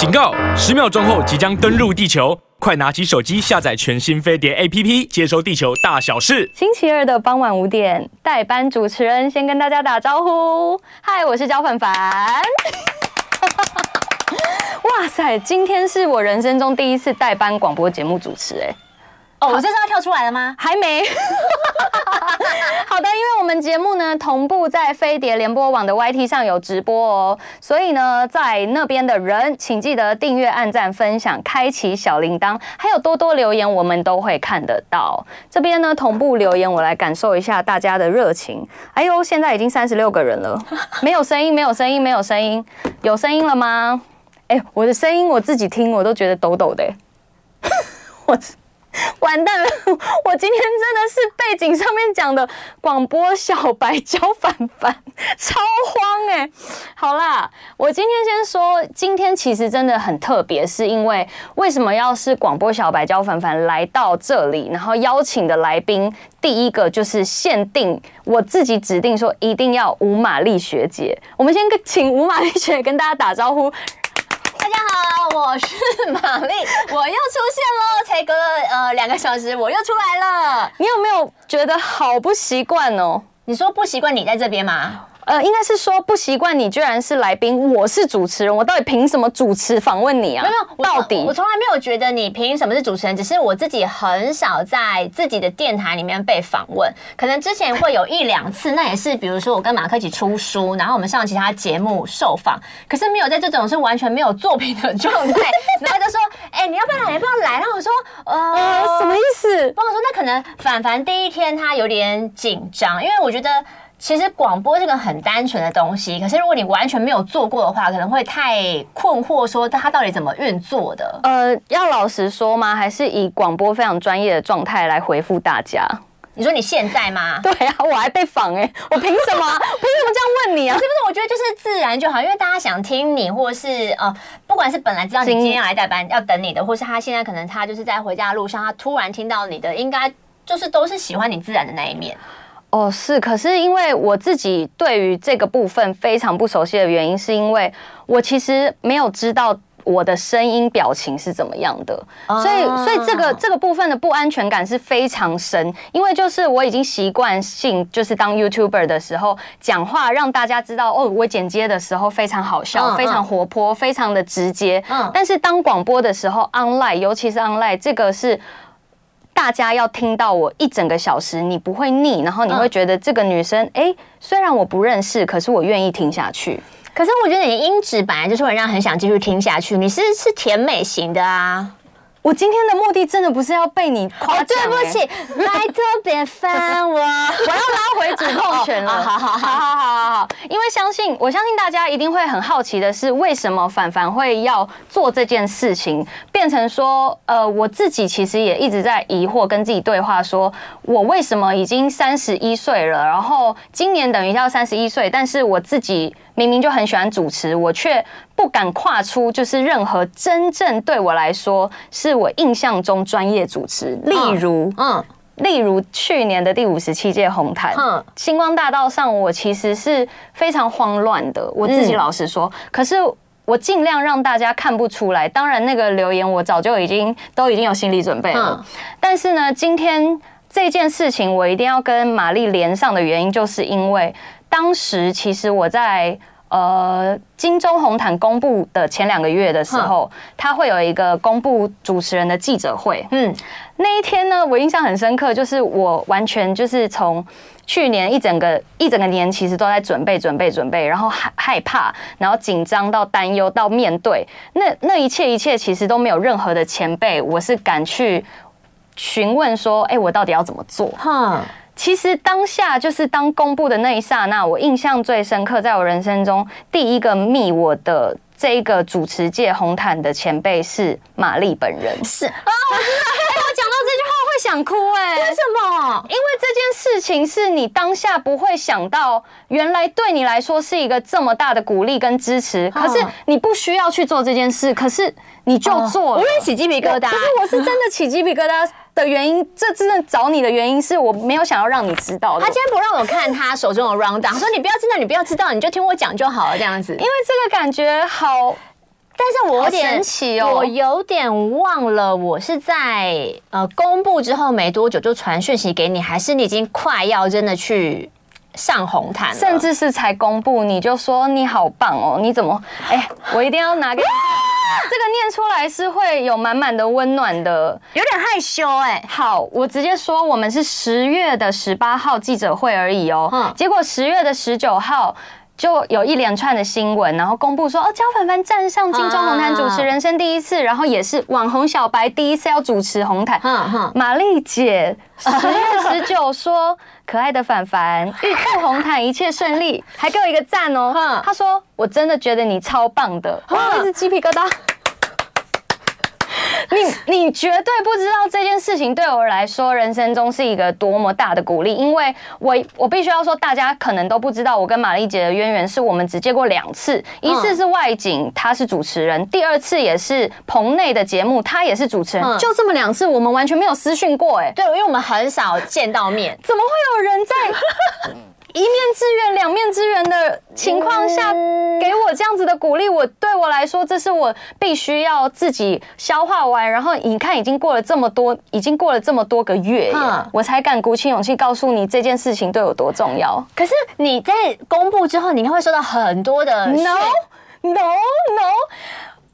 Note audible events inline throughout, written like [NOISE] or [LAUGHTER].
警告！十秒钟后即将登陆地球，快拿起手机下载全新飞碟 APP，接收地球大小事。星期二的傍晚五点，代班主持人先跟大家打招呼。嗨，我是焦凡凡。[LAUGHS] 哇塞，今天是我人生中第一次代班广播节目主持，哎。哦，我这是要跳出来了吗？还没。[LAUGHS] 好的，因为我们节目呢同步在飞碟联播网的 YT 上有直播哦，所以呢，在那边的人请记得订阅、按赞、分享、开启小铃铛，还有多多留言，我们都会看得到。这边呢同步留言，我来感受一下大家的热情。哎呦，现在已经三十六个人了，没有声音，没有声音，没有声音，有声音了吗？哎，我的声音我自己听我都觉得抖抖的，[LAUGHS] 我。[LAUGHS] 完蛋了！我今天真的是背景上面讲的广播小白焦凡凡，超慌哎、好啦，我今天先说，今天其实真的很特别，是因为为什么要是广播小白焦凡凡来到这里，然后邀请的来宾第一个就是限定我自己指定说一定要吴玛丽学姐，我们先请吴玛丽学姐跟大家打招呼。大家好，我是玛丽，我又出现喽！才隔了呃两个小时，我又出来了。你有没有觉得好不习惯哦？你说不习惯你在这边吗？呃，应该是说不习惯你居然是来宾，我是主持人，我到底凭什么主持访问你啊？没有，到底我从来没有觉得你凭什么是主持人，只是我自己很少在自己的电台里面被访问，可能之前会有一两次，那也是比如说我跟马克一起出书，然后我们上其他节目受访，可是没有在这种是完全没有作品的状态，[LAUGHS] 然后就说，哎、欸，你要不要来？要不要来？然后我说，呃，呃什么意思？然后我说，那可能凡凡第一天他有点紧张，因为我觉得。其实广播这个很单纯的东西，可是如果你完全没有做过的话，可能会太困惑，说它到底怎么运作的？呃，要老实说吗？还是以广播非常专业的状态来回复大家？你说你现在吗？[LAUGHS] 对啊，我还被访哎，我凭什么？[LAUGHS] 凭什么这样问你啊？是不是？我觉得就是自然就好，因为大家想听你，或是呃，不管是本来知道你今天要来代班要等你的，或是他现在可能他就是在回家的路上，他突然听到你的，应该就是都是喜欢你自然的那一面。哦，是，可是因为我自己对于这个部分非常不熟悉的原因，是因为我其实没有知道我的声音表情是怎么样的，所以，所以这个这个部分的不安全感是非常深，因为就是我已经习惯性就是当 YouTuber 的时候讲话，让大家知道哦，我剪接的时候非常好笑，非常活泼，非常的直接，但是当广播的时候，online，尤其是 online，这个是。大家要听到我一整个小时，你不会腻，然后你会觉得这个女生，哎、欸，虽然我不认识，可是我愿意听下去。可是我觉得你的音质本来就是会让人很想继续听下去，你是是甜美型的啊。我今天的目的真的不是要被你夸对不起，[LAUGHS] 来特别烦我，我要拉回主控权了。好好好好好好，因为相信我相信大家一定会很好奇的是，为什么凡凡会要做这件事情，变成说，呃，我自己其实也一直在疑惑，跟自己对话，说我为什么已经三十一岁了，然后今年等于要三十一岁，但是我自己。明明就很喜欢主持，我却不敢跨出，就是任何真正对我来说是我印象中专业主持，例如，嗯，例如去年的第五十七届红毯，嗯，星光大道上，我其实是非常慌乱的，我自己老实说，可是我尽量让大家看不出来。当然，那个留言我早就已经都已经有心理准备了，但是呢，今天这件事情我一定要跟玛丽连上的原因，就是因为。当时其实我在呃金钟红毯公布的前两个月的时候，他会有一个公布主持人的记者会。嗯，那一天呢，我印象很深刻，就是我完全就是从去年一整个一整个年，其实都在准备准备准备，然后害害怕，然后紧张到担忧到面对，那那一切一切其实都没有任何的前辈，我是敢去询问说，哎，我到底要怎么做？哈。其实当下就是当公布的那一刹那，我印象最深刻，在我人生中第一个密我的这一个主持界红毯的前辈是玛丽本人。是啊，我知道，我讲到这句话会想哭哎，为什么？因为这件事情是你当下不会想到，原来对你来说是一个这么大的鼓励跟支持。可是你不需要去做这件事，可是你就做了，我也起鸡皮疙瘩。可是我是真的起鸡皮疙瘩。的原因，这真的找你的原因是我没有想要让你知道的。他今天不让我看他手中的 rundown，他说你不要知道，你不要知道，你就听我讲就好了，这样子。因为这个感觉好但是我有点神奇哦，我有点忘了，我是在呃公布之后没多久就传讯息给你，还是你已经快要真的去上红毯，甚至是才公布你就说你好棒哦，你怎么哎、欸，我一定要拿给你。这个念出来是会有满满的温暖的，有点害羞哎、欸。好，我直接说，我们是十月的十八号记者会而已哦。嗯，结果十月的十九号就有一连串的新闻，然后公布说哦，焦凡凡站上金钟红毯主持人生第一次，然后也是网红小白第一次要主持红毯。玛丽姐十月十九说，可爱的凡凡预祝红毯一切顺利，还给我一个赞哦。她说我真的觉得你超棒的，哇，一直鸡皮疙瘩。[LAUGHS] 你你绝对不知道这件事情对我来说，人生中是一个多么大的鼓励，因为我我必须要说，大家可能都不知道，我跟玛丽姐的渊源是我们只见过两次，一次是外景，她是主持人；第二次也是棚内的节目，她也是主持人，就这么两次，我们完全没有私讯过，哎，对，因为我们很少见到面，怎么会有人在？一面之缘、两面之缘的情况下，给我这样子的鼓励，我对我来说，这是我必须要自己消化完。然后你看，已经过了这么多，已经过了这么多个月，我才敢鼓起勇气告诉你这件事情对我多重要。可是你在公布之后，你应该会收到很多的 no no no。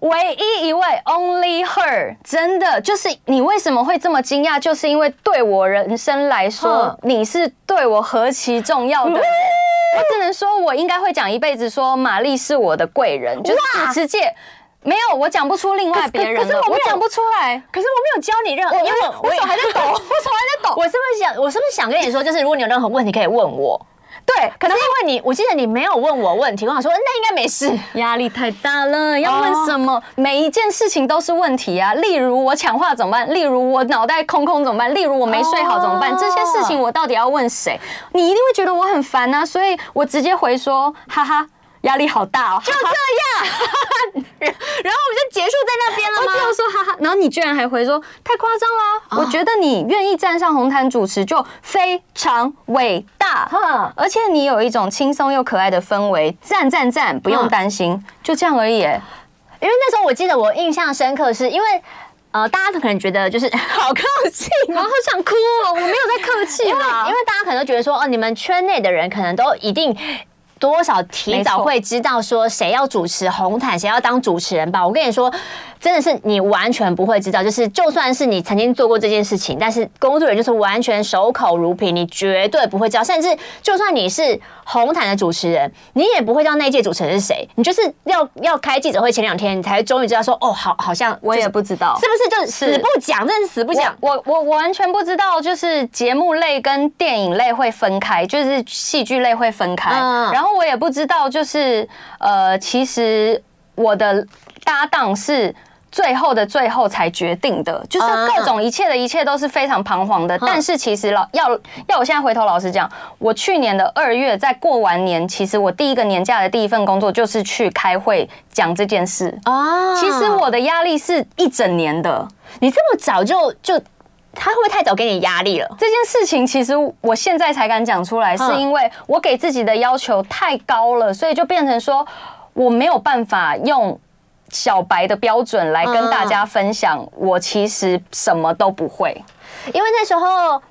唯一一位 Only Her，真的就是你为什么会这么惊讶？就是因为对我人生来说，你是对我何其重要的。我只能说，我应该会讲一辈子，说玛丽是我的贵人。就是主持界没有，我讲不出另外别人。可是我讲不出来，可是我没有教你任何，因为我手还在抖，[LAUGHS] 我手还在抖。我是不是想，我是不是想跟你说，就是如果你有任何问题，可以问我。对，可能是因为你，我记得你没有问我问题，我想说那应该没事。压力太大了，要问什么？Oh. 每一件事情都是问题啊。例如我抢话怎么办？例如我脑袋空空怎么办？例如我没睡好怎么办？Oh. 这些事情我到底要问谁？你一定会觉得我很烦啊，所以我直接回说，哈哈。压力好大哦，就这样，[LAUGHS] 然后我们就结束在那边了吗？我只有说哈哈，然后你居然还回说太夸张了。我觉得你愿意站上红毯主持就非常伟大，而且你有一种轻松又可爱的氛围，赞赞赞，不用担心，就这样而已。因为那时候我记得我印象深刻，是因为呃，大家可能觉得就是 [LAUGHS] 好客气，我好想哭哦，我没有在客气，[LAUGHS] 因为因为大家可能都觉得说哦，你们圈内的人可能都一定。多少提早会知道说谁要主持红毯，谁要当主持人吧？我跟你说，真的是你完全不会知道。就是就算是你曾经做过这件事情，但是工作人员就是完全守口如瓶，你绝对不会知道。甚至就算你是红毯的主持人，你也不会知道那届主持人是谁。你就是要要开记者会前两天，你才终于知道说哦，好，好像我也不知道，是不是就死不讲？真是死不讲。我我我完全不知道，就是节目类跟电影类会分开，就是戏剧类会分开，然后。我也不知道，就是呃，其实我的搭档是最后的最后才决定的，就是各种一切的一切都是非常彷徨的。但是其实老要要我现在回头老实讲，我去年的二月在过完年，其实我第一个年假的第一份工作就是去开会讲这件事啊。其实我的压力是一整年的，你这么早就就。他会不会太早给你压力了？这件事情其实我现在才敢讲出来，是因为我给自己的要求太高了，所以就变成说我没有办法用小白的标准来跟大家分享。我其实什么都不会，因为那时候。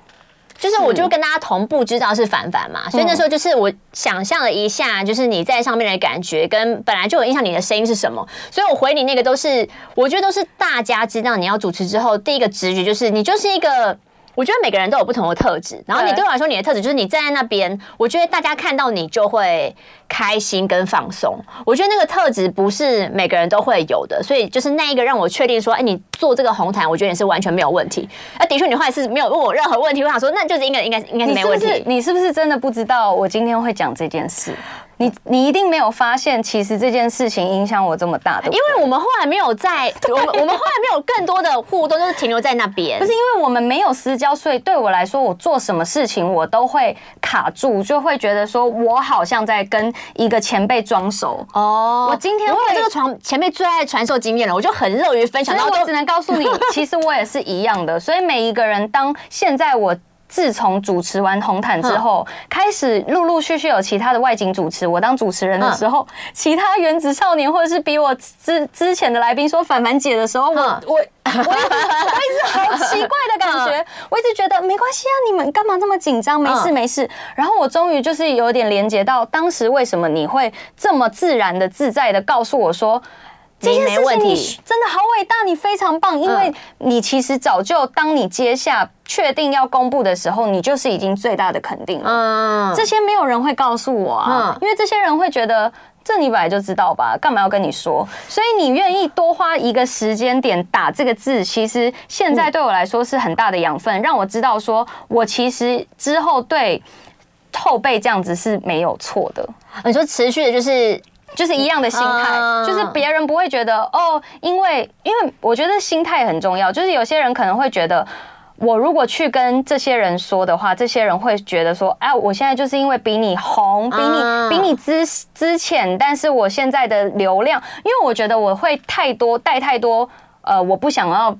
就是我就跟大家同步知道是凡凡嘛，所以那时候就是我想象了一下，就是你在上面的感觉跟本来就有印象你的声音是什么，所以我回你那个都是，我觉得都是大家知道你要主持之后第一个直觉就是你就是一个。我觉得每个人都有不同的特质，然后你对我来说，你的特质就是你站在那边，我觉得大家看到你就会开心跟放松。我觉得那个特质不是每个人都会有的，所以就是那一个让我确定说，哎，你做这个红毯，我觉得你是完全没有问题。啊，的确，你后来是没有问我任何问题，我想说，那就是应该应该应该是没问题。你是不是真的不知道我今天会讲这件事？你你一定没有发现，其实这件事情影响我这么大的，因为我们后来没有在，[LAUGHS] 我们我们后来没有更多的互动，就是停留在那边。不是因为我们没有私交，所以对我来说，我做什么事情我都会卡住，就会觉得说我好像在跟一个前辈装熟。哦，我今天我有这个传前辈最爱传授经验了，我就很乐于分享。然后我只能告诉你，其实我也是一样的。所以每一个人，当现在我。自从主持完红毯之后，开始陆陆续续有其他的外景主持。我当主持人的时候，其他原子少年或者是比我之之前的来宾说凡凡姐的时候，我我。我一直我一直好奇怪的感觉，我一直觉得没关系啊，你们干嘛这么紧张？没事没事。然后我终于就是有点连接到当时为什么你会这么自然的、自在的告诉我说，这件事情你真的好伟大，你非常棒，因为你其实早就当你接下确定要公布的时候，你就是已经最大的肯定了。嗯，这些没有人会告诉我啊，因为这些人会觉得。这你本来就知道吧，干嘛要跟你说？所以你愿意多花一个时间点打这个字，其实现在对我来说是很大的养分，让我知道说我其实之后对后辈这样子是没有错的。你说持续的就是就是一样的心态，就是别人不会觉得哦，因为因为我觉得心态很重要，就是有些人可能会觉得。我如果去跟这些人说的话，这些人会觉得说：“哎，我现在就是因为比你红，比你比你资资浅，但是我现在的流量，因为我觉得我会太多带太多，呃，我不想要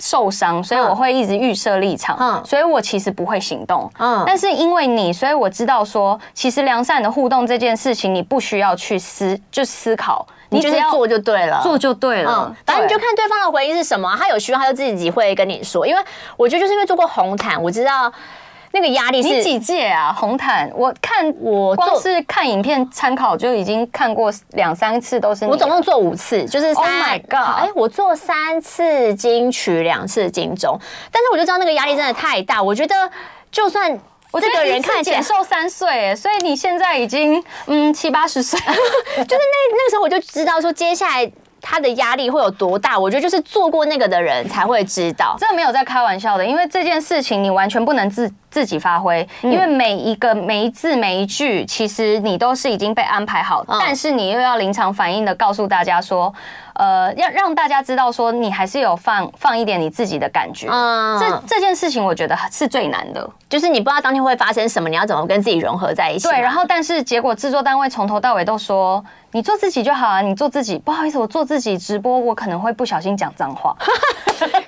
受伤，所以我会一直预设立场，所以我其实不会行动。嗯，但是因为你，所以我知道说，其实良善的互动这件事情，你不需要去思就思考。”你只要做就对了，做就对了。嗯，反正你就看对方的回应是什么，他有需要他就自己会跟你说。因为我觉得就是因为做过红毯，我知道那个压力是。你几届啊？红毯，我看我光是看影片参考就已经看过两三次，都是你。我总共做五次，就是三。Oh my god！哎，我做三次金曲，两次金钟，但是我就知道那个压力真的太大。我觉得就算。我这个人看起来瘦三岁，所以你现在已经嗯七八十岁，[LAUGHS] 就是那那个时候我就知道说接下来他的压力会有多大。我觉得就是做过那个的人才会知道，这没有在开玩笑的，因为这件事情你完全不能自自己发挥，因为每一个每一字每一句，其实你都是已经被安排好，但是你又要临场反应的告诉大家说。呃，要让大家知道说你还是有放放一点你自己的感觉，嗯，这这件事情我觉得是最难的，就是你不知道当天会发生什么，你要怎么跟自己融合在一起。对，然后但是结果制作单位从头到尾都说你做自己就好啊，你做自己。不好意思，我做自己直播，我可能会不小心讲脏话。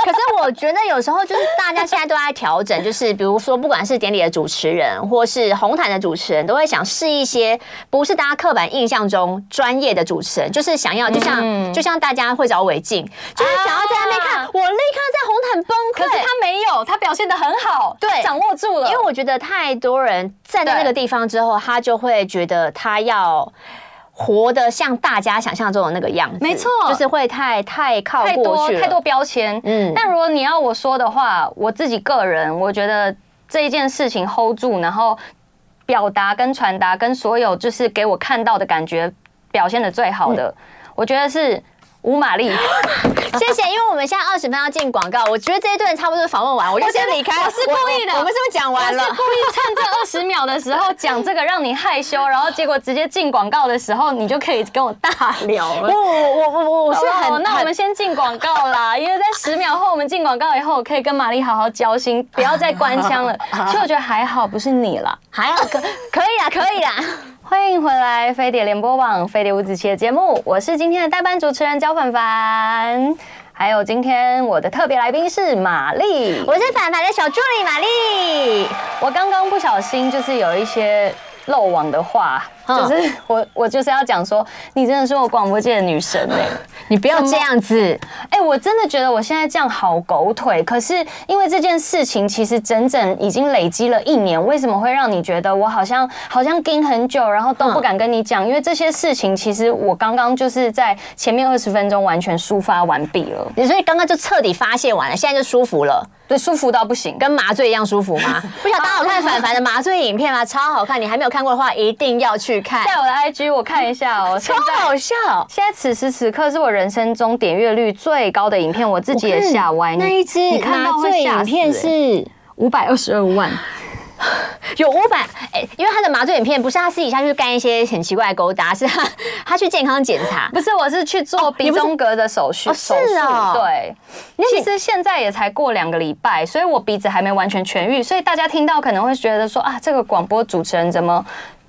可是我觉得有时候就是大家现在都在调整，就是比如说不管是典礼的主持人，或是红毯的主持人，都会想试一些不是大家刻板印象中专业的主持人，就是想要就像就像。大家会找韦静，就是想要在那边看，啊、我立刻在红毯崩溃。可是他没有，他表现的很好，对，掌握住了。因为我觉得太多人站在那个地方之后，他就会觉得他要活得像大家想象中的那个样子。没错，就是会太太靠太多太多标签。嗯，但如果你要我说的话，我自己个人，我觉得这一件事情 hold 住，然后表达跟传达跟所有就是给我看到的感觉表现的最好的，嗯、我觉得是。吴玛丽，[LAUGHS] 谢谢，因为我们现在二十分要进广告，我觉得这一段差不多访问完，我就先离开。我是故意的，我，我们是不是讲完了？我是故意趁这二十秒的时候讲这个让你害羞，然后结果直接进广告的时候，你就可以跟我大聊了。[LAUGHS] 我我我我我是很，那我们先进广告啦，[LAUGHS] 因为在十秒后我们进广告以后，我可以跟玛丽好好交心，不要再关枪了。其实我觉得还好，不是你啦，还好可可以啦，可以啦。欢迎回来，飞碟联播网飞碟五子棋的节目，我是今天的代班主持人焦凡凡，还有今天我的特别来宾是玛丽，我是凡凡的小助理玛丽，我刚刚不小心就是有一些漏网的话。就是我，我就是要讲说，你真的是我广播界的女神哎！你不要这样子哎！我真的觉得我现在这样好狗腿。可是因为这件事情，其实整整已经累积了一年，为什么会让你觉得我好像好像盯很久，然后都不敢跟你讲？因为这些事情，其实我刚刚就是在前面二十分钟完全抒发完毕了。你所以刚刚就彻底发泄完了，现在就舒服了，对，舒服到不行，跟麻醉一样舒服吗？[LAUGHS] 不晓得大家有看凡凡的麻醉影片吗？超好看！你还没有看过的话，一定要去看。在我的 IG 我看一下哦，[LAUGHS] 超好笑！现在此时此刻是我人生中点阅率最高的影片，我自己也吓歪。那一支你看到会吓死。影片是五百二十二万，[LAUGHS] 有五百哎，因为他的麻醉影片不是他私底下去干一些很奇怪的勾搭，是他 [LAUGHS] 他去健康检查，不是，我是去做鼻中隔的手术。是啊，对。其实现在也才过两个礼拜，所以我鼻子还没完全痊愈，所以大家听到可能会觉得说啊，这个广播主持人怎么？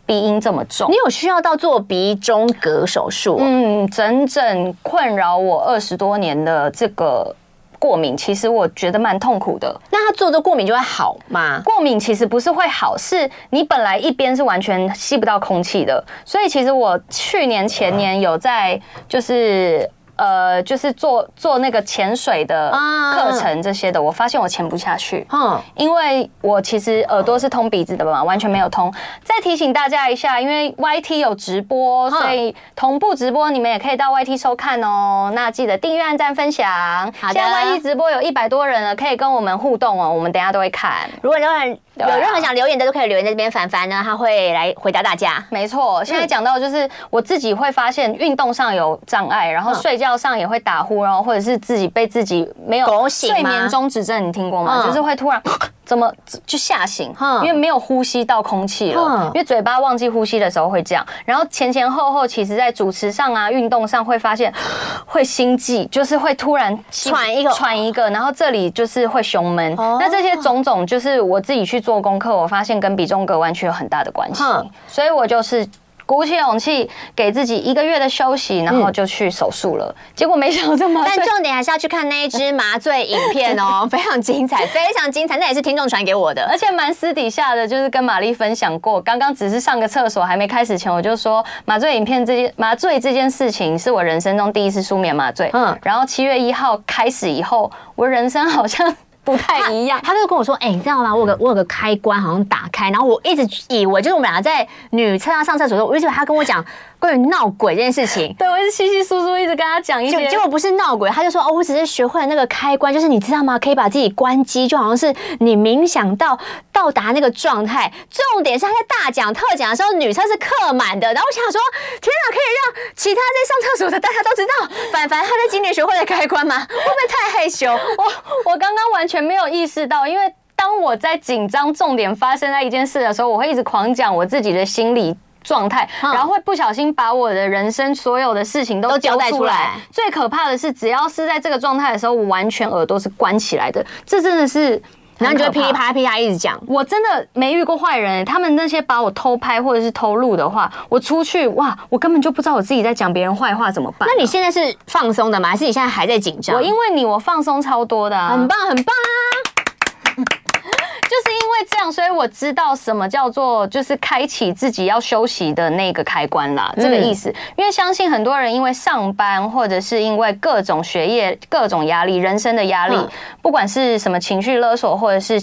鼻音这么重，你有需要到做鼻中隔手术？嗯，整整困扰我二十多年的这个过敏，其实我觉得蛮痛苦的。那他做这过敏就会好吗？过敏其实不是会好，是你本来一边是完全吸不到空气的，所以其实我去年前年有在就是。呃，就是做做那个潜水的课程这些的，我发现我潜不下去，嗯，因为我其实耳朵是通鼻子的嘛，完全没有通。再提醒大家一下，因为 YT 有直播，所以同步直播，你们也可以到 YT 收看哦。那记得订阅、按赞、分享。好的，现在 YT 直播有一百多人了，可以跟我们互动哦，我们等下都会看。如果有人有任何想留言的，都可以留言在这边，凡凡呢他会来回答大家。没错，现在讲到就是我自己会发现运动上有障碍，然后睡觉。上也会打呼，然后或者是自己被自己没有睡眠中止症，你听过吗？就是会突然 [COUGHS] 怎么就吓醒，因为没有呼吸到空气了，因为嘴巴忘记呼吸的时候会这样。然后前前后后，其实在主持上啊、运动上会发现 [COUGHS] 会心悸，就是会突然喘一个喘一个，然后这里就是会胸闷。那这些种种，就是我自己去做功课，我发现跟比中隔弯曲有很大的关系，所以我就是。鼓起勇气，给自己一个月的休息，然后就去手术了。结果没想到这么，但重点还是要去看那一支麻醉影片哦，[LAUGHS] 非常精彩，非常精彩。那也是听众传给我的，而且蛮私底下的，就是跟玛丽分享过。刚刚只是上个厕所，还没开始前，我就说麻醉影片这件麻醉这件事情是我人生中第一次舒眠麻醉。嗯，然后七月一号开始以后，我人生好像。不太一样，他就跟我说：“哎、欸，你知道吗？我有个我有个开关好像打开，然后我一直以为就是我们俩在女厕上上厕所的时候，我一直以为他跟我讲。”关于闹鬼这件事情，对，我是稀稀疏疏一直跟他讲一些，结果不是闹鬼，他就说哦，我只是学会了那个开关，就是你知道吗？可以把自己关机，就好像是你冥想到到达那个状态。重点是他在大讲特讲的时候，女厕是客满的。然后我想说，天哪，可以让其他在上厕所的大家都知道，凡凡他在今年学会了开关吗？[LAUGHS] 会不会太害羞？我我刚刚完全没有意识到，因为当我在紧张重点发生在一件事的时候，我会一直狂讲我自己的心理。状态，然后会不小心把我的人生所有的事情都交代出来。最可怕的是，只要是在这个状态的时候，我完全耳朵是关起来的。这真的是，然后你就会噼里啪啦噼里啪啦一直讲。我真的没遇过坏人，他们那些把我偷拍或者是偷录的话，我出去哇，我根本就不知道我自己在讲别人坏话怎么办？那你现在是放松的吗？还是你现在还在紧张？我因为你，我放松超多的，很棒，很棒啊！[LAUGHS] [LAUGHS] [LAUGHS] 就是因为这样，所以我知道什么叫做就是开启自己要休息的那个开关啦，这个意思。因为相信很多人因为上班或者是因为各种学业、各种压力、人生的压力，不管是什么情绪勒索或者是。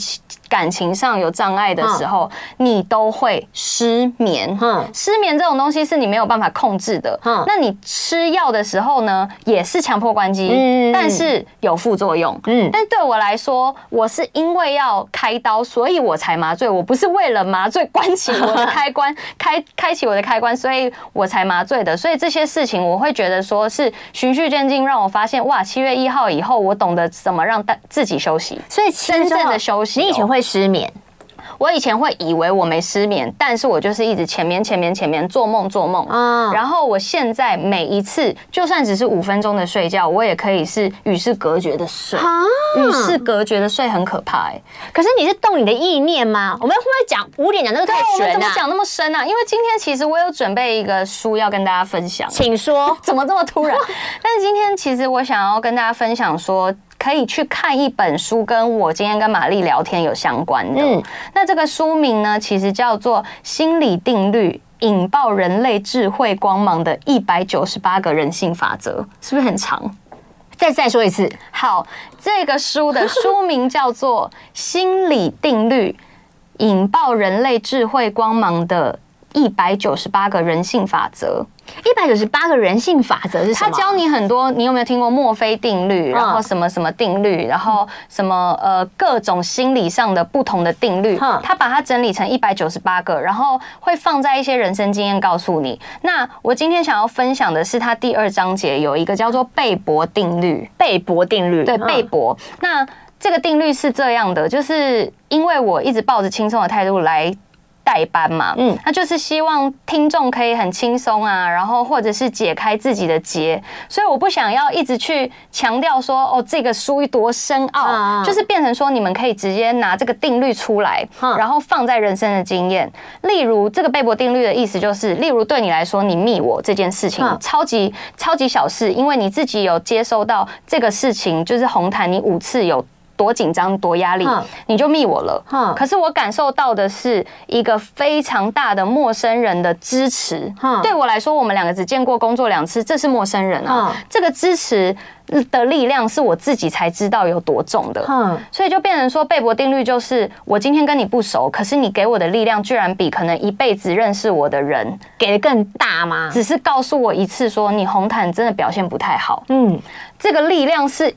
感情上有障碍的时候，你都会失眠。失眠这种东西是你没有办法控制的。那你吃药的时候呢，也是强迫关机，但是有副作用。嗯但对我来说，我是因为要开刀，所以我才麻醉。我不是为了麻醉关起我的 [LAUGHS] 开关，开开启我的开关，所以我才麻醉的。所以这些事情，我会觉得说是循序渐进，让我发现哇，七月一号以后，我懂得怎么让自己休息。所以真正的休息，你以前会。失眠，我以前会以为我没失眠，但是我就是一直前面前面前面做梦做梦啊。然后我现在每一次，就算只是五分钟的睡觉，我也可以是与世隔绝的睡。与世隔绝的睡很可怕哎。可是你是动你的意念吗？我们会不会讲五点讲那个太玄了？怎么讲那么深啊？因为今天其实我有准备一个书要跟大家分享，请说。[LAUGHS] 怎么这么突然？[LAUGHS] 但是今天其实我想要跟大家分享说。可以去看一本书，跟我今天跟玛丽聊天有相关的。嗯，那这个书名呢，其实叫做《心理定律：引爆人类智慧光芒的一百九十八个人性法则》，是不是很长？再再说一次。好，这个书的书名叫做《心理定律：引爆人类智慧光芒的一百九十八个人性法则》。一百九十八个人性法则是什么？他教你很多，你有没有听过墨菲定律？然后什么什么定律？然后什么呃各种心理上的不同的定律？他把它整理成一百九十八个，然后会放在一些人生经验告诉你。那我今天想要分享的是他第二章节有一个叫做贝博定律。贝博定律，对，贝博。那这个定律是这样的，就是因为我一直抱着轻松的态度来。代班嘛，嗯，那就是希望听众可以很轻松啊，然后或者是解开自己的结，所以我不想要一直去强调说哦，这个书多深奥，就是变成说你们可以直接拿这个定律出来，然后放在人生的经验，例如这个贝博定律的意思就是，例如对你来说，你密我这件事情超级超级小事，因为你自己有接收到这个事情，就是红毯你五次有。多紧张，多压力，你就密我了。可是我感受到的是一个非常大的陌生人的支持。对我来说，我们两个只见过工作两次，这是陌生人啊。这个支持的力量是我自己才知道有多重的。所以就变成说，贝博定律就是我今天跟你不熟，可是你给我的力量居然比可能一辈子认识我的人给的更大吗？只是告诉我一次说，你红毯真的表现不太好。嗯，这个力量是。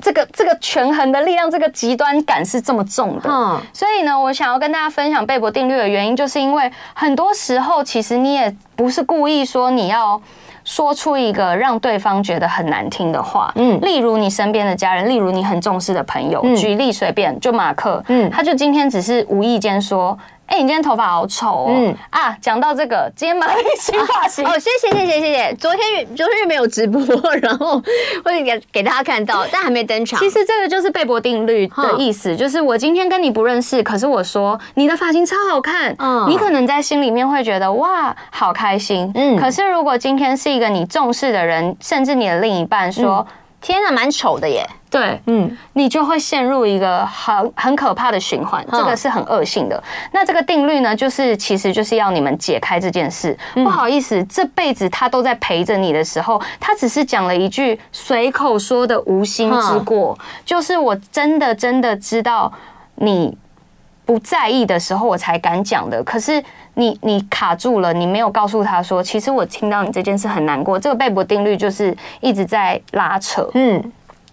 这个这个权衡的力量，这个极端感是这么重的，嗯，所以呢，我想要跟大家分享贝博定律的原因，就是因为很多时候其实你也不是故意说你要说出一个让对方觉得很难听的话，嗯，例如你身边的家人，例如你很重视的朋友，举例随便就马克，嗯，他就今天只是无意间说。哎、欸，你今天头发好丑哦！嗯啊，讲到这个，今天马克新发型、啊、[LAUGHS] 哦，谢谢谢谢谢谢。昨天昨天没有直播，然后会给给大家看到，但还没登场。其实这个就是贝博定律的意思，嗯、就是我今天跟你不认识，可是我说你的发型超好看，嗯，你可能在心里面会觉得哇，好开心，嗯。可是如果今天是一个你重视的人，甚至你的另一半说。嗯天啊，蛮丑的耶！对，嗯，你就会陷入一个很很可怕的循环，这个是很恶性的。那这个定律呢，就是其实就是要你们解开这件事。不好意思，这辈子他都在陪着你的时候，他只是讲了一句随口说的无心之过，就是我真的真的知道你不在意的时候，我才敢讲的。可是。你你卡住了，你没有告诉他说，其实我听到你这件事很难过。这个贝博定律就是一直在拉扯。嗯，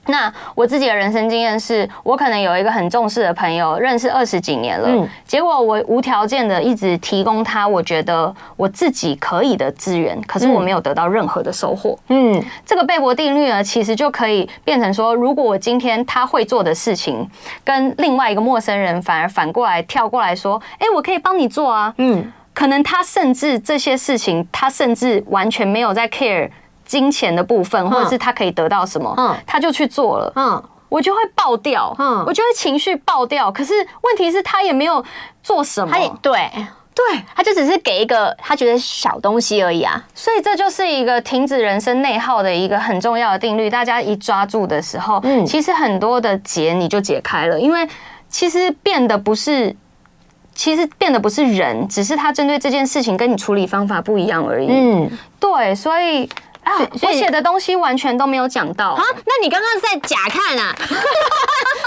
那我自己的人生经验是，我可能有一个很重视的朋友，认识二十几年了，嗯，结果我无条件的一直提供他我觉得我自己可以的资源，可是我没有得到任何的收获。嗯，这个贝博定律呢，其实就可以变成说，如果我今天他会做的事情，跟另外一个陌生人反而反过来跳过来说，哎，我可以帮你做啊，嗯。可能他甚至这些事情，他甚至完全没有在 care 金钱的部分，或者是他可以得到什么，他就去做了，嗯，我就会爆掉，嗯，我就会情绪爆掉。可是问题是，他也没有做什么，他也对，对，他就只是给一个他觉得小东西而已啊。所以这就是一个停止人生内耗的一个很重要的定律。大家一抓住的时候，嗯，其实很多的结你就解开了，因为其实变的不是。其实变的不是人，只是他针对这件事情跟你处理方法不一样而已。嗯，对，所以啊，我写的东西完全都没有讲到啊。那你刚刚在假看啊？[LAUGHS]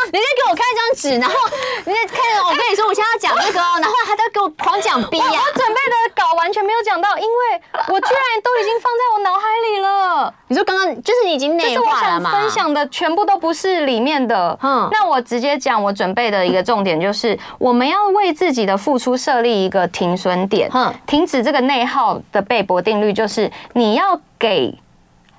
你在给我看一张纸，然后你在看，我跟你说，我现在要讲这个，然后他在给我狂讲逼呀。我准备的稿完全没有讲到，因为我居然都已经放在我脑海里了。你说刚刚就是你已经内化了嘛？分享的全部都不是里面的。嗯，那我直接讲，我准备的一个重点就是，我们要为自己的付出设立一个停损点，嗯，停止这个内耗的贝博定律，就是你要给。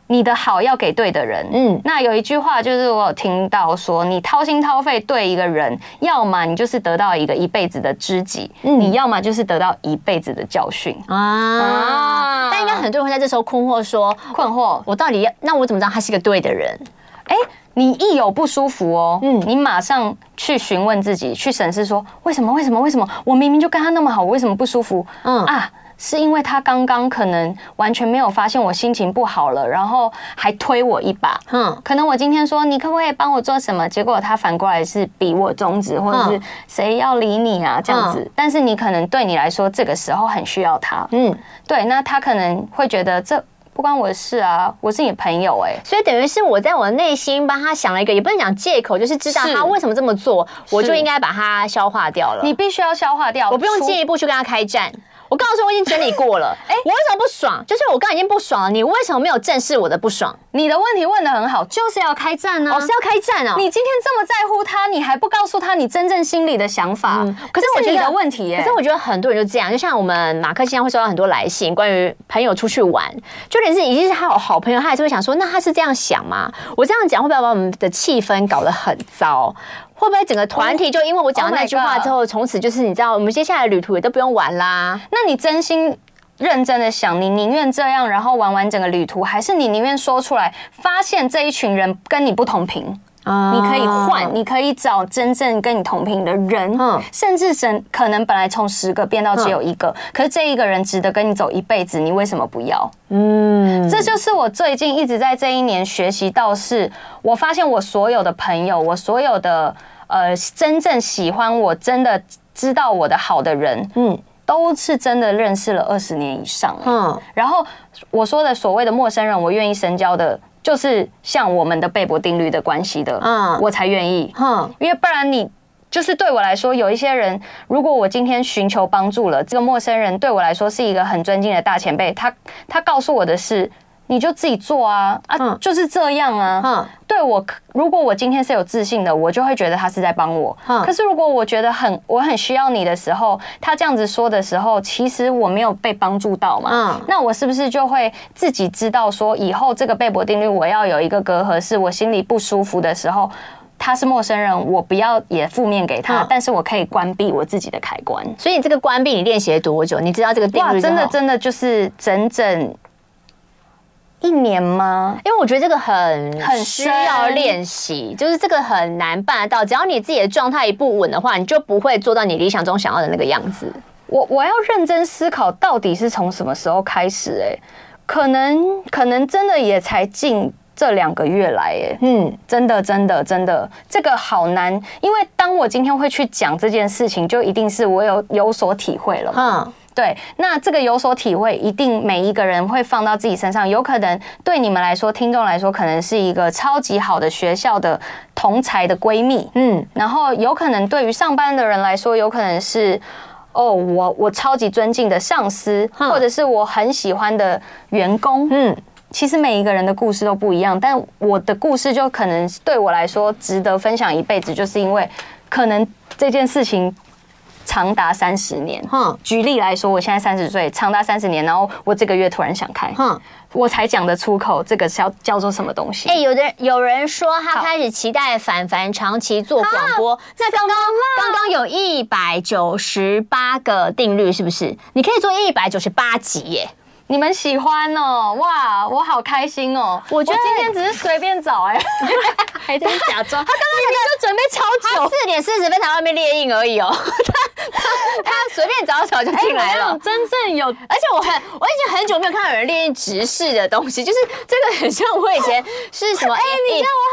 你的好要给对的人，嗯，那有一句话就是我有听到说，你掏心掏肺对一个人，要么你就是得到一个一辈子的知己，嗯，你要么就是得到一辈子的教训啊。但应该很多人会在这时候困惑说，困惑，我到底要，那我怎么知道他是个对的人？哎，你一有不舒服哦，嗯，你马上去询问自己，去审视说，为什么？为什么？为什么？我明明就跟他那么好，我为什么不舒服？嗯啊。是因为他刚刚可能完全没有发现我心情不好了，然后还推我一把。嗯，可能我今天说你可不可以帮我做什么，结果他反过来是比我中指，或者是谁要理你啊这样子。但是你可能对你来说这个时候很需要他。嗯，对，那他可能会觉得这不关我的事啊，我是你朋友哎，所以等于是我在我的内心帮他想了一个，也不能讲借口，就是知道他为什么这么做，我就应该把它消化掉了。你必须要消化掉，我不用进一步去跟他开战。我告诉我已经整理过了，[LAUGHS] 哎，我为什么不爽？就是我刚刚已经不爽了，你为什么没有正视我的不爽？你的问题问得很好，就是要开战呢。哦，是要开战啊。你今天这么在乎他，你还不告诉他你真正心里的想法？可是我觉得有问题耶。可是我觉得很多人就这样，就像我们马克经常会收到很多来信，关于朋友出去玩，就连是已经是他有好朋友，他还是会想说，那他是这样想吗？我这样讲会不会把我们的气氛搞得很糟？会不会整个团体就因为我讲的那句话之后，从此就是你知道，我们接下来的旅途也都不用玩啦？那你真心认真的想，你宁愿这样，然后玩完整个旅途，还是你宁愿说出来，发现这一群人跟你不同频？你可以换，你可以找真正跟你同频的人，甚至神可能本来从十个变到只有一个，可是这一个人值得跟你走一辈子，你为什么不要？嗯，这就是我最近一直在这一年学习到，是我发现我所有的朋友，我所有的呃真正喜欢我、真的知道我的好的人，嗯，都是真的认识了二十年以上，嗯，然后我说的所谓的陌生人，我愿意深交的。就是像我们的贝博定律的关系的，嗯，我才愿意，嗯，因为不然你就是对我来说，有一些人，如果我今天寻求帮助了，这个陌生人对我来说是一个很尊敬的大前辈，他他告诉我的是。你就自己做啊啊，就是这样啊。嗯，对我，如果我今天是有自信的，我就会觉得他是在帮我。嗯，可是如果我觉得很我很需要你的时候，他这样子说的时候，其实我没有被帮助到嘛。嗯，那我是不是就会自己知道说，以后这个贝博定律，我要有一个隔阂，是我心里不舒服的时候，他是陌生人，我不要也负面给他，但是我可以关闭我自己的开关。所以这个关闭，你练习了多久？你知道这个定律？哇，真的真的就是整整。一年吗？因为我觉得这个很很需要练习，就是这个很难办得到。只要你自己的状态一不稳的话，你就不会做到你理想中想要的那个样子。我我要认真思考，到底是从什么时候开始？哎，可能可能真的也才近这两个月来，哎，嗯，真的真的真的，这个好难。因为当我今天会去讲这件事情，就一定是我有有所体会了嘛。嗯对，那这个有所体会，一定每一个人会放到自己身上。有可能对你们来说，听众来说，可能是一个超级好的学校的同才的闺蜜，嗯，然后有可能对于上班的人来说，有可能是哦，我我超级尊敬的上司，或者是我很喜欢的员工，嗯，其实每一个人的故事都不一样，但我的故事就可能对我来说值得分享一辈子，就是因为可能这件事情。长达三十年，哼，举例来说，我现在三十岁，长达三十年，然后我这个月突然想开，哼，我才讲得出口，这个叫叫做什么东西？哎，有的有人说他开始期待凡凡长期做广播，那刚刚刚刚有一百九十八个定律，是不是？你可以做一百九十八集耶。你们喜欢哦，哇，我好开心哦！我觉得今天只是随便找哎，[LAUGHS] 还在假装。[LAUGHS] 他刚刚就准备超久，四点四十分才外面列印而已哦。[LAUGHS] 随便找找就进来了，真正有。而且我很我已经很久没有看到有人练习直视的东西，就是这个很像我以前是什么？[LAUGHS] 哎，你让我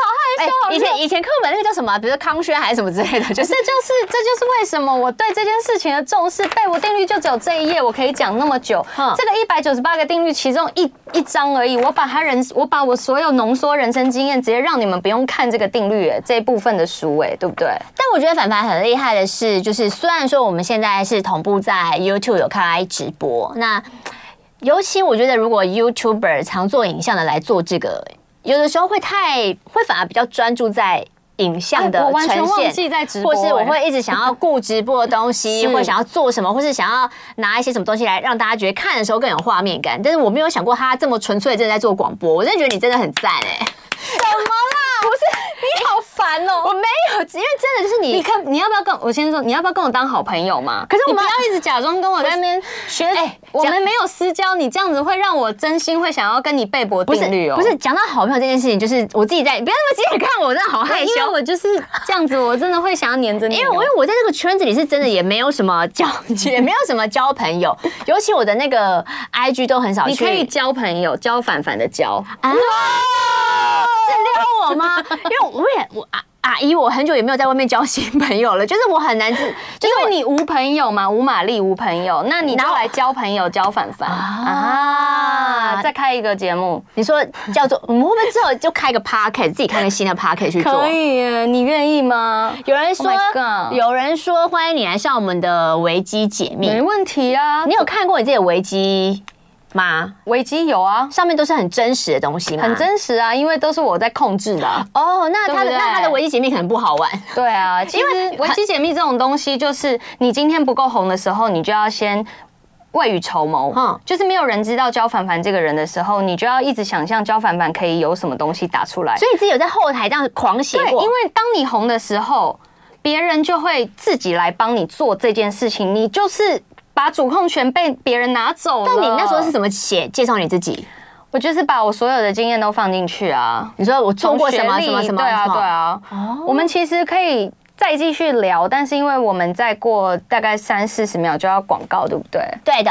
以前以前课本那个叫什么？比如说康轩还是什么之类的，就是这就是这就是为什么我对这件事情的重视。贝博定律就只有这一页，我可以讲那么久。这个一百九十。八个定律，其中一一章而已。我把他人，我把我所有浓缩人生经验，直接让你们不用看这个定律，这一部分的书，哎，对不对？但我觉得凡凡很厉害的是，就是虽然说我们现在是同步在 YouTube 有开直播，那尤其我觉得，如果 YouTuber 常做影像的来做这个，有的时候会太会反而比较专注在。影像的呈现，或是我会一直想要顾直播的东西，[LAUGHS] 或者想要做什么，或是想要拿一些什么东西来让大家觉得看的时候更有画面感。但是我没有想过他这么纯粹的在做广播，我真的觉得你真的很赞哎！什么啦？不是你好烦哦！我没有，因为真的就是你。你看，你要不要跟我先说？你要不要跟我当好朋友嘛？可是我们不要一直假装跟我在那边学。哎，我们没有私交，你这样子会让我真心会想要跟你背博定律哦。不是讲到好朋友这件事情，就是我自己在，不要那么急着看我，我真的好害羞。我就是这样子，我真的会想要黏着你。因为我，因为我在这个圈子里是真的也没有什么交，也没有什么交朋友。尤其我的那个 IG 都很少。你可以交朋友，交反反的交啊。[LAUGHS] 是撩我吗？因为我也我阿阿姨，我很久也没有在外面交新朋友了，就是我很难，[LAUGHS] 就是因为你无朋友嘛，无玛丽无朋友，那你就来交朋友，交凡凡啊！再开一个节目，你说叫做我们会不会之后就开个 podcast，自己开个新的 podcast 去做？可以，你愿意吗？有人说，有人说欢迎你来上我们的维基解密，没问题啊！你有看过你自己的维基？吗？维基有啊，上面都是很真实的东西嘛，很真实啊，因为都是我在控制的。哦，那他的那他的维基解密可能不好玩。对啊，其实维基解密这种东西，就是你今天不够红的时候，你就要先未雨绸缪。嗯，就是没有人知道焦凡凡这个人的时候，你就要一直想象焦凡凡可以有什么东西打出来。所以自己有在后台这样狂写过。对，因为当你红的时候。别人就会自己来帮你做这件事情，你就是把主控权被别人拿走了。但你那时候是怎么写介绍你自己？我就是把我所有的经验都放进去啊。你说我做过什么什么什么？对啊，对啊。哦，我们其实可以再继续聊，但是因为我们再过大概三四十秒就要广告，对不对？对的。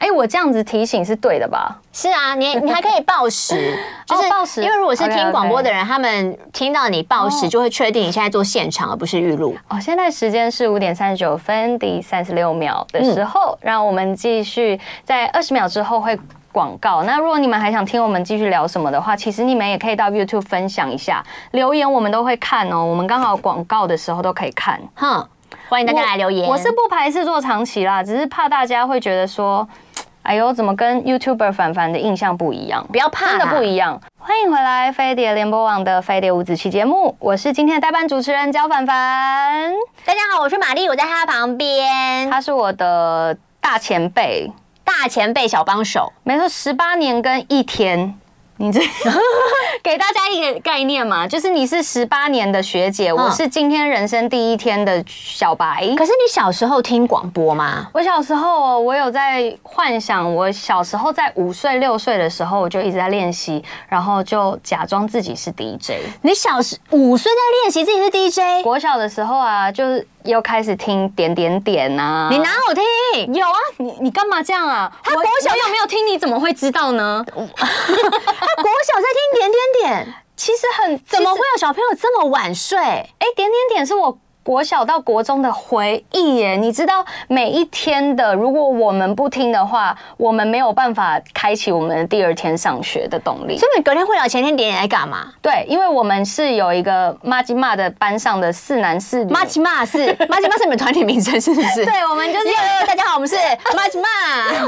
哎、欸，我这样子提醒是对的吧？是啊，你你还可以报时，[LAUGHS] 就是报时。因为如果是听广播的人，他们听到你报时，就会确定你现在做现场，而不是预录。哦，现在时间是五点三十九分，第三十六秒的时候，让我们继续在二十秒之后会广告。那如果你们还想听我们继续聊什么的话，其实你们也可以到 YouTube 分享一下，留言我们都会看哦。我们刚好广告的时候都可以看。哼，欢迎大家来留言。我，我是不排斥做长期啦，只是怕大家会觉得说。哎呦，怎么跟 YouTuber 凡凡的印象不一样？不要怕，真的不一样。欢迎回来，飞碟联播网的飞碟五子棋节目，我是今天的代班主持人焦凡凡。大家好，我是玛丽，我在他旁边。他是我的大前辈，大前辈小帮手。没错，十八年跟一天。你这 [LAUGHS] 给大家一个概念嘛，就是你是十八年的学姐，我是今天人生第一天的小白。可是你小时候听广播吗？我小时候，我有在幻想，我小时候在五岁六岁的时候，我就一直在练习，然后就假装自己是 DJ。你小时五岁在练习自己是 DJ？国小的时候啊，就是。又开始听点点点啊！你哪有听？有啊！你你干嘛这样啊？他国小有没有听？你怎么会知道呢？[LAUGHS] 他国小在听点点点，其实很怎么会有小朋友这么晚睡？哎，点点点是我。国小到国中的回忆耶，你知道每一天的，如果我们不听的话，我们没有办法开启我们第二天上学的动力。所以你隔天会聊前天点点来干嘛？对，因为我们是有一个麻吉妈的班上的四男四女。妈是 [LAUGHS] 麻吉妈是你们团体名称是不是？对，我们就是大家好，我们是麻吉妈。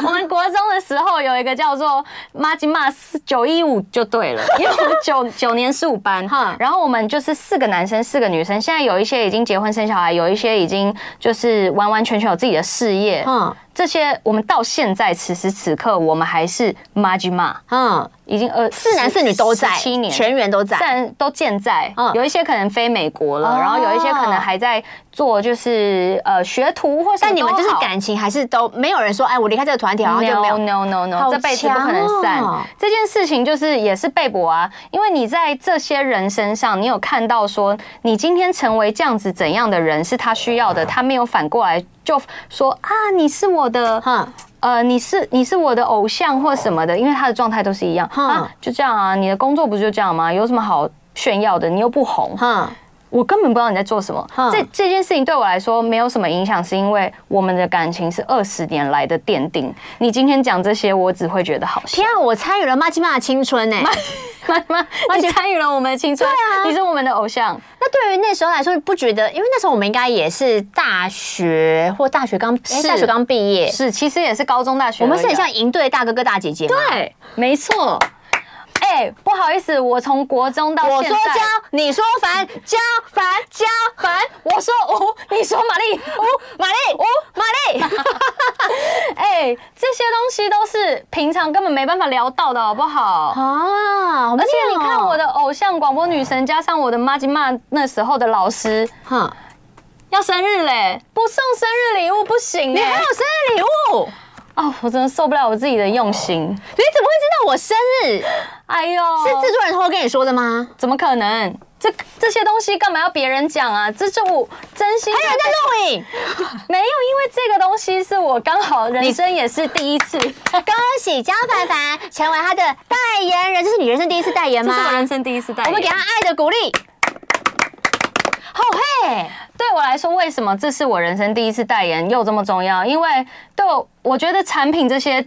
[LAUGHS] 我们国中的时候有一个叫做麻吉妈四九一五就对了，因为我们九九年十五班 [LAUGHS] 哈，然后我们就是四个男生四个女生，现在有一些已经结婚生小孩，有一些已经就是完完全全有自己的事业。嗯，这些我们到现在此时此刻，我们还是麻吉妈。嗯。已经呃四男四女都在，七年全员都在，虽然都健在，嗯，有一些可能飞美国了，然后有一些可能还在做，就是呃学徒或是。但你们就是感情还是都没有人说，哎，我离开这个团体，然后就没有，no no no no，这辈子不可能散。这件事情就是也是贝博啊，因为你在这些人身上，你有看到说，你今天成为这样子怎样的人是他需要的，他没有反过来就说啊，你是我的，哈。呃，你是你是我的偶像或什么的，因为他的状态都是一样，啊，就这样啊，你的工作不就这样吗？有什么好炫耀的？你又不红，哈，我根本不知道你在做什么。这这件事情对我来说没有什么影响，是因为我们的感情是二十年来的奠定。你今天讲这些，我只会觉得好笑。天啊，我参与了麻吉妈的青春呢，麻吉妈，你参与了我们的青春，对啊，你是我们的偶像。那对于那时候来说，不觉得？因为那时候我们应该也是大学或大学刚，哎大学刚毕业，是其实也是高中大学。我们是很像营队大哥哥大姐姐。对，没错。哎，不好意思，我从国中到现在，我说焦，你说凡，焦凡焦凡，我说吴，你说玛丽，[LAUGHS] 吴玛丽，[LAUGHS] 吴玛丽。[LAUGHS] 哎，这些东西都是平常根本没办法聊到的，好不好？啊，而且你看我的偶像广播女神，加上我的妈吉妈那时候的老师，哈，要生日嘞，不送生日礼物不行，你还有生日礼物？哦，我真的受不了我自己的用心。你怎么会知道我生日？哎呦，是制作人偷偷跟你说的吗？怎么可能？这这些东西干嘛要别人讲啊？这就我真心。还有人在录影？[LAUGHS] 没有，因为这个东西是我刚好人生也是第一次。[LAUGHS] 恭喜焦凡凡成为他的代言人，这是你人生第一次代言吗？这是我人生第一次代言。我们给他爱的鼓励。好嘿。对我来说，为什么这是我人生第一次代言又这么重要？因为对我，我觉得产品这些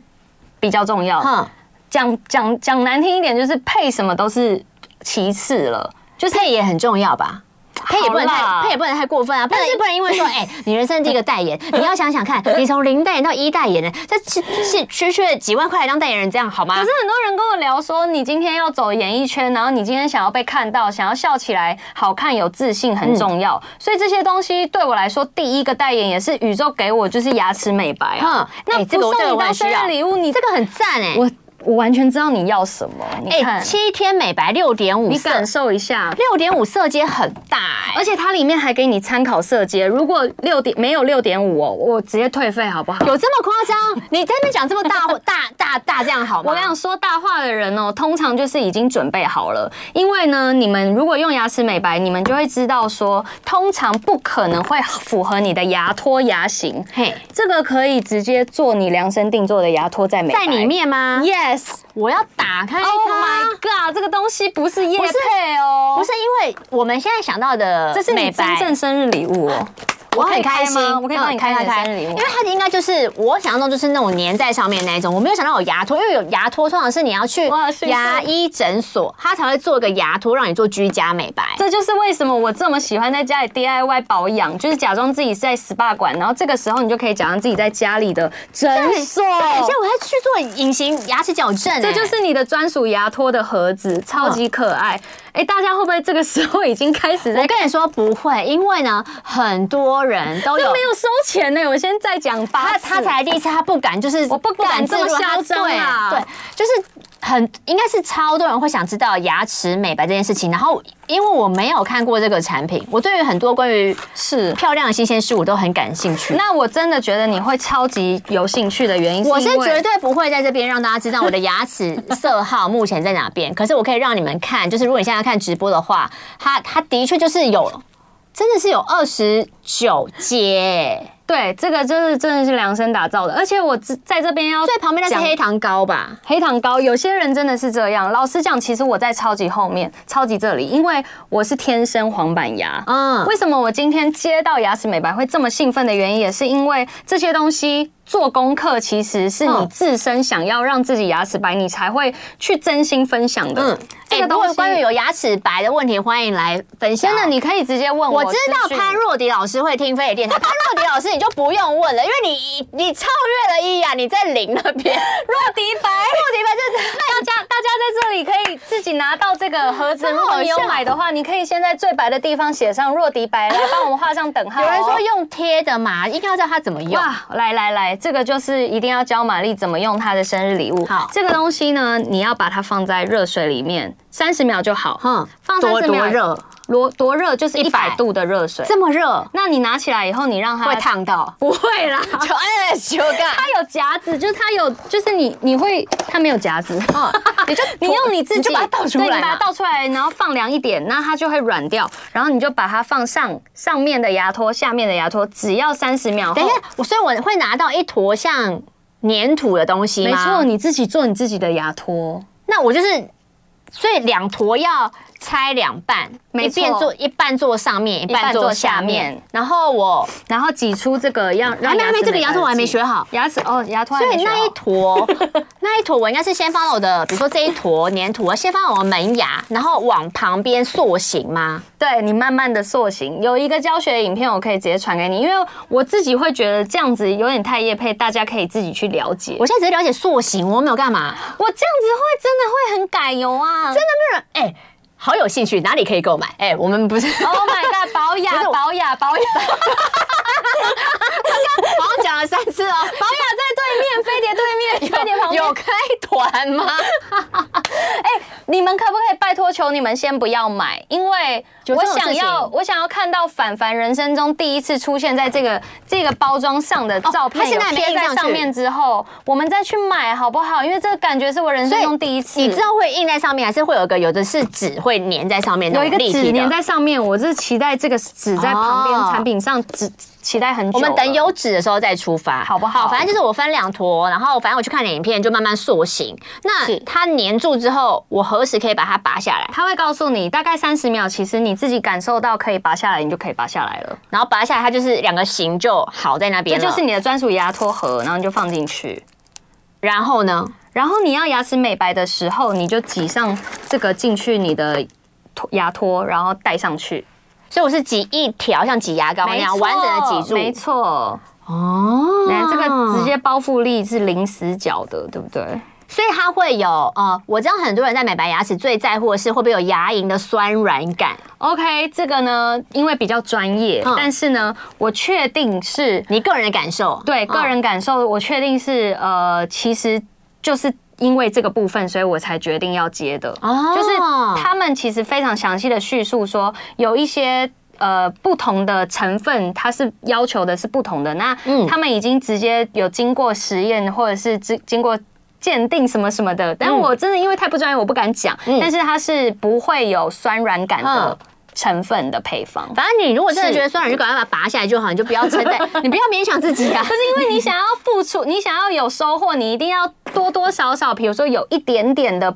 比较重要。讲讲讲难听一点，就是配什么都是其次了，就是配也很重要吧。配也不能太，配也不能太过分啊！不能不能因为说，[LAUGHS] 哎，你人生第一个代言，[LAUGHS] 你要想想看，你从零代言到一代言呢，这是是区区几万块来当代言人，这样好吗？可是很多人跟我聊说，你今天要走演艺圈，然后你今天想要被看到，想要笑起来好看、有自信很重要，所以这些东西对我来说，第一个代言也是宇宙给我，就是牙齿美白啊。那不送你当生日礼物，你这个很赞哎！我。我完全知道你要什么，你看、欸、七天美白六点五，你感受一下，六点五色阶很大哎、而且它里面还给你参考色阶，如果六点没有六点五哦，我直接退费好不好？有这么夸张？你在那边讲这么大 [LAUGHS] 大大大这样好吗？我想说大话的人哦，通常就是已经准备好了，因为呢，你们如果用牙齿美白，你们就会知道说，通常不可能会符合你的牙托牙型。嘿，这个可以直接做你量身定做的牙托在美白，在里面吗？Yes，我要打开。Oh my god，这个东西不是叶配哦，不是，因为我们现在想到的，这是你真正生日礼物哦。我很开心，我可以帮你开开开，因为它应该就是我想象中就是那种粘在上面那一种。我没有想到有牙托，因为有牙托通常是你要去牙医诊所，他才会做个牙托让你做居家美白。这就是为什么我这么喜欢在家里 DIY 保养，就是假装自己是在 SPA 馆，然后这个时候你就可以假装自己在家里的诊所。等一下我还去做隐形牙齿矫正，这就是你的专属牙托的盒子，超级可爱。哎，大家会不会这个时候已经开始在？我跟你说不会，因为呢，很多人都有没有收钱呢。我先再讲他他才第一次，他不敢，就是我不敢这么嚣张啊。对，就是很应该是超多人会想知道牙齿美白这件事情。然后，因为我没有看过这个产品，我对于很多关于是漂亮的新鲜事物都很感兴趣。那我真的觉得你会超级有兴趣的原因，我是绝对不会在这边让大家知道我的牙齿色号目前在哪边。可是我可以让你们看，就是如果你现在。看直播的话，它它的确就是有，真的是有二十九阶。对，这个就是真的是量身打造的，而且我在这边要最旁边的是黑糖糕吧？黑糖糕，有些人真的是这样。老实讲，其实我在超级后面，超级这里，因为我是天生黄板牙。嗯，为什么我今天接到牙齿美白会这么兴奋的原因，也是因为这些东西。做功课其实是你自身想要让自己牙齿白，你才会去真心分享的。嗯，这个东西关于有牙齿白的问题，欢迎来分享。真的，你可以直接问我。我知道潘若迪老师会听飞碟电台，[LAUGHS] 潘若迪老师你就不用问了，因为你你超越了一呀，你在零那边。[LAUGHS] 若迪白，若迪白就是 [LAUGHS] 大家大家在这里可以自己拿到这个盒子。如果你有买的话，你可以先在最白的地方写上若迪白，来帮我们画上等号。有人说用贴的嘛，一定要知道它怎么用。哇来来来。这个就是一定要教玛丽怎么用她的生日礼物。好，这个东西呢，你要把它放在热水里面三十秒就好。嗯，放三十秒。多热？多多热？就是一百度的热水。这么热？那你拿起来以后，你让它会烫到？不会啦。就哎，就干。它有夹子，就是它有，就是你你会，它没有夹子。嗯，[LAUGHS] 你就 [LAUGHS] 你用你自己就把它倒出来，对，你把它倒出来，然后放凉一点，那它就会软掉。然后你就把它放上上面的牙托，下面的牙托，只要三十秒。等一下，我所以我会拿到一坨像粘土的东西吗？没错，你自己做你自己的牙托。那我就是，所以两坨要。拆两半，没变做一半做上面，一半做下面。然后我，然后挤出这个样。还没还没，这个牙托我还没学好。牙齿哦，牙托。所以那一坨，[LAUGHS] 那一坨我应该是先放到我的，比如说这一坨粘土，我先放到我的门牙，然后往旁边塑形吗？对，你慢慢的塑形。有一个教学影片，我可以直接传给你，因为我自己会觉得这样子有点太业配，大家可以自己去了解。我现在只是了解塑形，我没有干嘛。我这样子会真的会很改油啊，真的没有人哎。好有兴趣，哪里可以购买？哎、欸，我们不是，[LAUGHS] Oh my god，保雅，[LAUGHS] 保雅，[LAUGHS] 保雅，刚刚好像讲了三次哦，保雅在对面，飞碟对面，飞碟旁边有开团吗？你们可不可以拜托求你们先不要买，因为我想要，我想要看到凡凡人生中第一次出现在这个这个包装上的照片，现在贴在上面之后，我们再去买好不好？因为这个感觉是我人生中第一次。你知道会印在上面，还是会有一个有的是纸会。粘在上面，有一个纸粘在上面，我是期待这个纸在旁边产品上，纸期待很久。我们等有纸的时候再出发，好不好？反正就是我分两坨，然后反正我去看影片就慢慢塑形。那它粘住之后，我何时可以把它拔下来？他会告诉你大概三十秒，其实你自己感受到可以拔下来，你就可以拔下来了。然后拔下来，它就是两个形就好在那边了。这就是你的专属牙托盒，然后你就放进去。然后呢？然后你要牙齿美白的时候，你就挤上这个进去你的。牙托，然后戴上去，所以我是挤一条，像挤牙膏那样完整的挤住。没错，哦，那这个直接包覆力是零死角的，对不对？所以它会有呃，我知道很多人在美白牙齿最在乎的是会不会有牙龈的酸软感。OK，这个呢，因为比较专业，嗯、但是呢，我确定是你个人的感受，对个人感受，我确定是呃，其实就是。因为这个部分，所以我才决定要接的。哦，就是他们其实非常详细的叙述说，有一些呃不同的成分，它是要求的是不同的。那他们已经直接有经过实验，或者是经经过鉴定什么什么的。但我真的因为太不专业，我不敢讲。但是它是不会有酸软感的。成分的配方，反正你如果真的觉得酸软，就赶快把它拔下来就好，你就不要撑在，[LAUGHS] 你不要勉强自己啊。可是因为你想要付出，你想要有收获，你一定要多多少少，比如说有一点点的，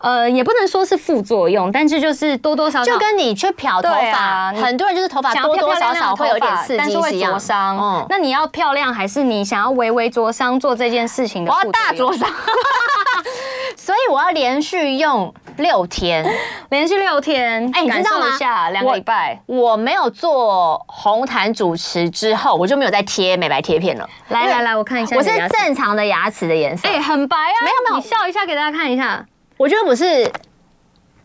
呃，也不能说是副作用，但是就是多多少少，就跟你去漂头发，啊、很多人就是头发多多少少会有点刺激，但是会灼伤。嗯，那你要漂亮，还是你想要微微灼伤做这件事情的？我要大灼伤。[LAUGHS] 所以我要连续用六天，连续六天。哎、欸，你知道吗？两个礼拜我，我没有做红毯主持之后，我就没有再贴美白贴片了。来来来，我看一下，我是正常的牙齿的颜色，哎、欸，很白啊。没有没有，你笑一下给大家看一下。我觉得不是。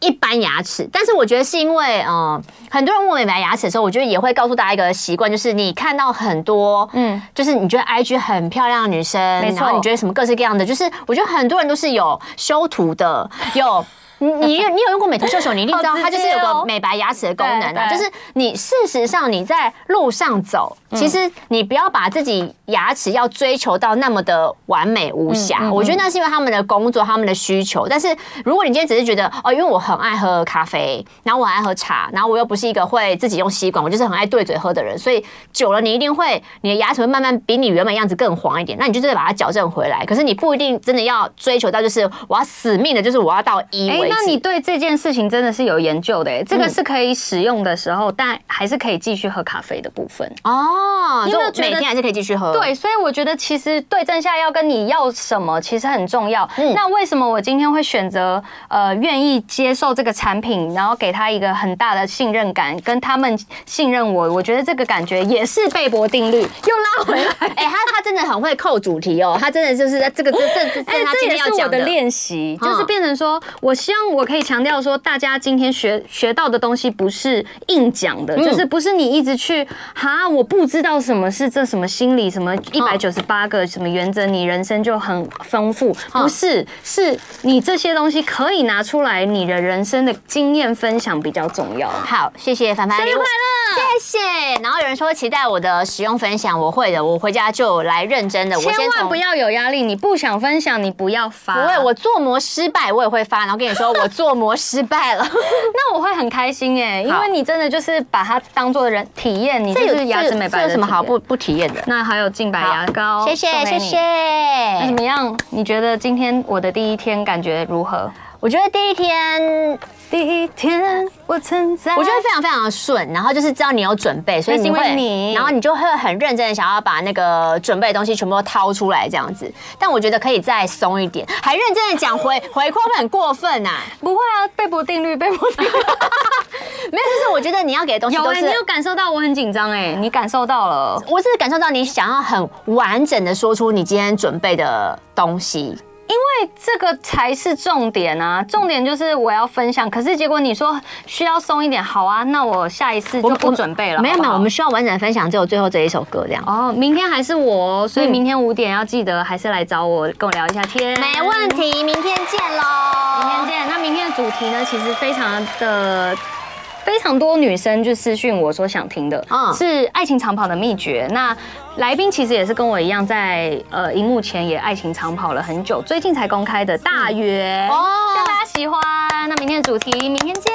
一般牙齿，但是我觉得是因为，嗯，很多人问美白牙齿的时候，我觉得也会告诉大家一个习惯，就是你看到很多，嗯，就是你觉得 IG 很漂亮的女生，没错，然后你觉得什么各式各样的，就是我觉得很多人都是有修图的，有。你你你有用过美图秀秀？你一定知道它就是有个美白牙齿的功能啊。就是你事实上你在路上走，其实你不要把自己牙齿要追求到那么的完美无瑕。我觉得那是因为他们的工作、他们的需求。但是如果你今天只是觉得哦，因为我很爱喝咖啡，然后我爱喝茶，然后我又不是一个会自己用吸管，我就是很爱对嘴喝的人，所以久了你一定会你的牙齿会慢慢比你原本样子更黄一点。那你就真的把它矫正回来。可是你不一定真的要追求到，就是我要死命的，就是我要到一维。那你对这件事情真的是有研究的哎，这个是可以使用的时候，但还是可以继续喝咖啡的部分哦。你有没有觉得每天还是可以继续喝？对，所以我觉得其实对症下药跟你要什么其实很重要。那为什么我今天会选择呃愿意接受这个产品，然后给他一个很大的信任感，跟他们信任我？我觉得这个感觉也是贝博定律，又拉回来。[LAUGHS] 哎，他他真的很会扣主题哦，他真的就是在这个这这这这这也是我的练习，就是变成说我希望我可以。强调说，大家今天学学到的东西不是硬讲的，就是不是你一直去哈，我不知道什么是这什么心理什么一百九十八个什么原则，你人生就很丰富，不是，是你这些东西可以拿出来，你的人生的经验分享比较重要。好，谢谢凡凡，生日快乐，谢谢。然后有人说期待我的使用分享，我会的，我回家就来认真的。我千万不要有压力，你不想分享，你不要发。不会，我做模失败，我也会发，然后跟你说我做。做模失败了，[LAUGHS] 那我会很开心哎，因为你真的就是把它当做人体验，你就是牙齿美白，有什么好不不体验的？那还有净白牙膏，谢谢谢谢。那怎么样？你觉得今天我的第一天感觉如何？我觉得第一天。第一天我存在，我觉得非常非常的顺，然后就是知道你有准备，所以你会，然后你就会很认真的想要把那个准备的东西全部都掏出来这样子。但我觉得可以再松一点，还认真的讲回 [LAUGHS] 回馈会很过分啊？不会啊，贝博定律，贝博定律，[LAUGHS] 没有，就是我觉得你要给的东西有，你有感受到我很紧张哎，你感受到了，我是感受到你想要很完整的说出你今天准备的东西。因为这个才是重点啊！重点就是我要分享，可是结果你说需要松一点，好啊，那我下一次就不准备了。没有没有，我们需要完整的分享，只有最后这一首歌这样。哦，明天还是我，所以明天五点要记得还是来找我，跟我聊一下天。没问题，明天见喽！明天见。那明天的主题呢？其实非常的。非常多女生就私讯我说想听的，嗯，是爱情长跑的秘诀。那来宾其实也是跟我一样，在呃荧幕前也爱情长跑了很久，最近才公开的大约哦，希望大家喜欢。那明天的主题，明天见。